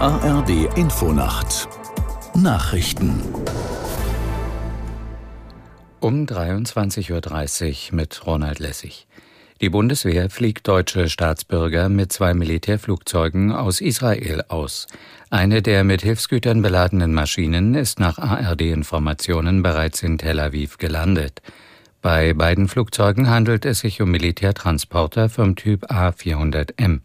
ARD Infonacht Nachrichten um 23.30 Uhr mit Ronald Lessig. Die Bundeswehr fliegt deutsche Staatsbürger mit zwei Militärflugzeugen aus Israel aus. Eine der mit Hilfsgütern beladenen Maschinen ist nach ARD-Informationen bereits in Tel Aviv gelandet. Bei beiden Flugzeugen handelt es sich um Militärtransporter vom Typ A400M.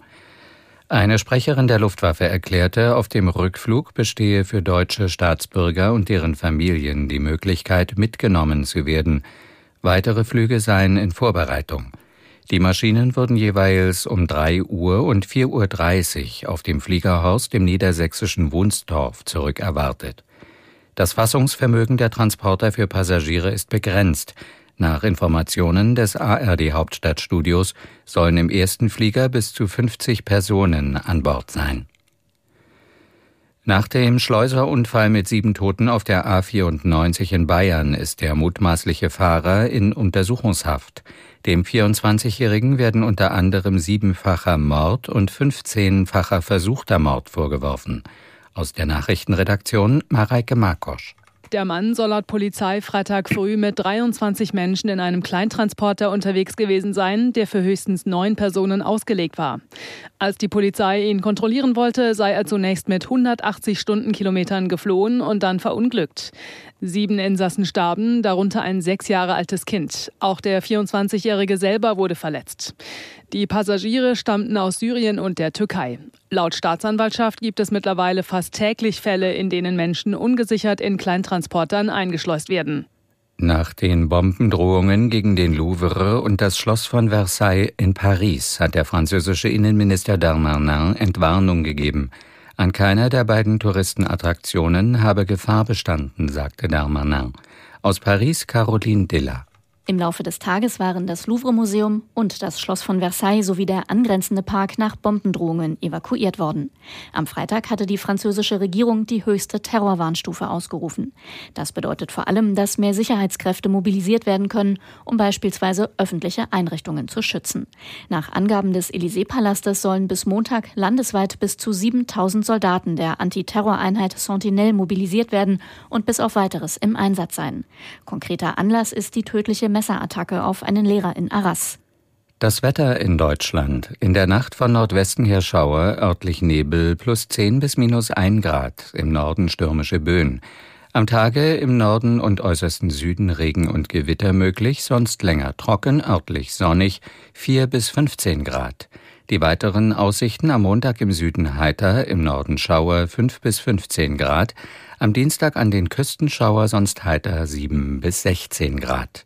Eine Sprecherin der Luftwaffe erklärte, auf dem Rückflug bestehe für deutsche Staatsbürger und deren Familien die Möglichkeit, mitgenommen zu werden. Weitere Flüge seien in Vorbereitung. Die Maschinen wurden jeweils um 3 Uhr und 4.30 Uhr auf dem Fliegerhorst im niedersächsischen Wunstorf zurückerwartet. Das Fassungsvermögen der Transporter für Passagiere ist begrenzt. Nach Informationen des ARD Hauptstadtstudios sollen im ersten Flieger bis zu 50 Personen an Bord sein. Nach dem Schleuserunfall mit sieben Toten auf der A94 in Bayern ist der mutmaßliche Fahrer in Untersuchungshaft. Dem 24-Jährigen werden unter anderem siebenfacher Mord und 15-facher versuchter Mord vorgeworfen. Aus der Nachrichtenredaktion Mareike Markosch. Der Mann soll laut Polizei Freitag früh mit 23 Menschen in einem Kleintransporter unterwegs gewesen sein, der für höchstens neun Personen ausgelegt war. Als die Polizei ihn kontrollieren wollte, sei er zunächst mit 180 Stundenkilometern geflohen und dann verunglückt. Sieben Insassen starben, darunter ein sechs Jahre altes Kind. Auch der 24-Jährige selber wurde verletzt. Die Passagiere stammten aus Syrien und der Türkei. Laut Staatsanwaltschaft gibt es mittlerweile fast täglich Fälle, in denen Menschen ungesichert in Kleintransportern eingeschleust werden. Nach den Bombendrohungen gegen den Louvre und das Schloss von Versailles in Paris hat der französische Innenminister Darmanin Entwarnung gegeben. An keiner der beiden Touristenattraktionen habe Gefahr bestanden, sagte Darmanin. Aus Paris Caroline Dilla. Im Laufe des Tages waren das Louvre-Museum und das Schloss von Versailles sowie der angrenzende Park nach Bombendrohungen evakuiert worden. Am Freitag hatte die französische Regierung die höchste Terrorwarnstufe ausgerufen. Das bedeutet vor allem, dass mehr Sicherheitskräfte mobilisiert werden können, um beispielsweise öffentliche Einrichtungen zu schützen. Nach Angaben des Élysée-Palastes sollen bis Montag landesweit bis zu 7000 Soldaten der Antiterroreinheit Sentinelle mobilisiert werden und bis auf weiteres im Einsatz sein. Konkreter Anlass ist die tödliche Messerattacke auf einen Lehrer in Arras. Das Wetter in Deutschland. In der Nacht von Nordwesten her Schauer, örtlich Nebel, plus 10 bis minus 1 Grad, im Norden stürmische Böen. Am Tage im Norden und äußersten Süden Regen und Gewitter möglich, sonst länger trocken, örtlich sonnig, 4 bis 15 Grad. Die weiteren Aussichten am Montag im Süden heiter, im Norden Schauer 5 bis 15 Grad, am Dienstag an den Küsten Schauer sonst heiter 7 bis 16 Grad.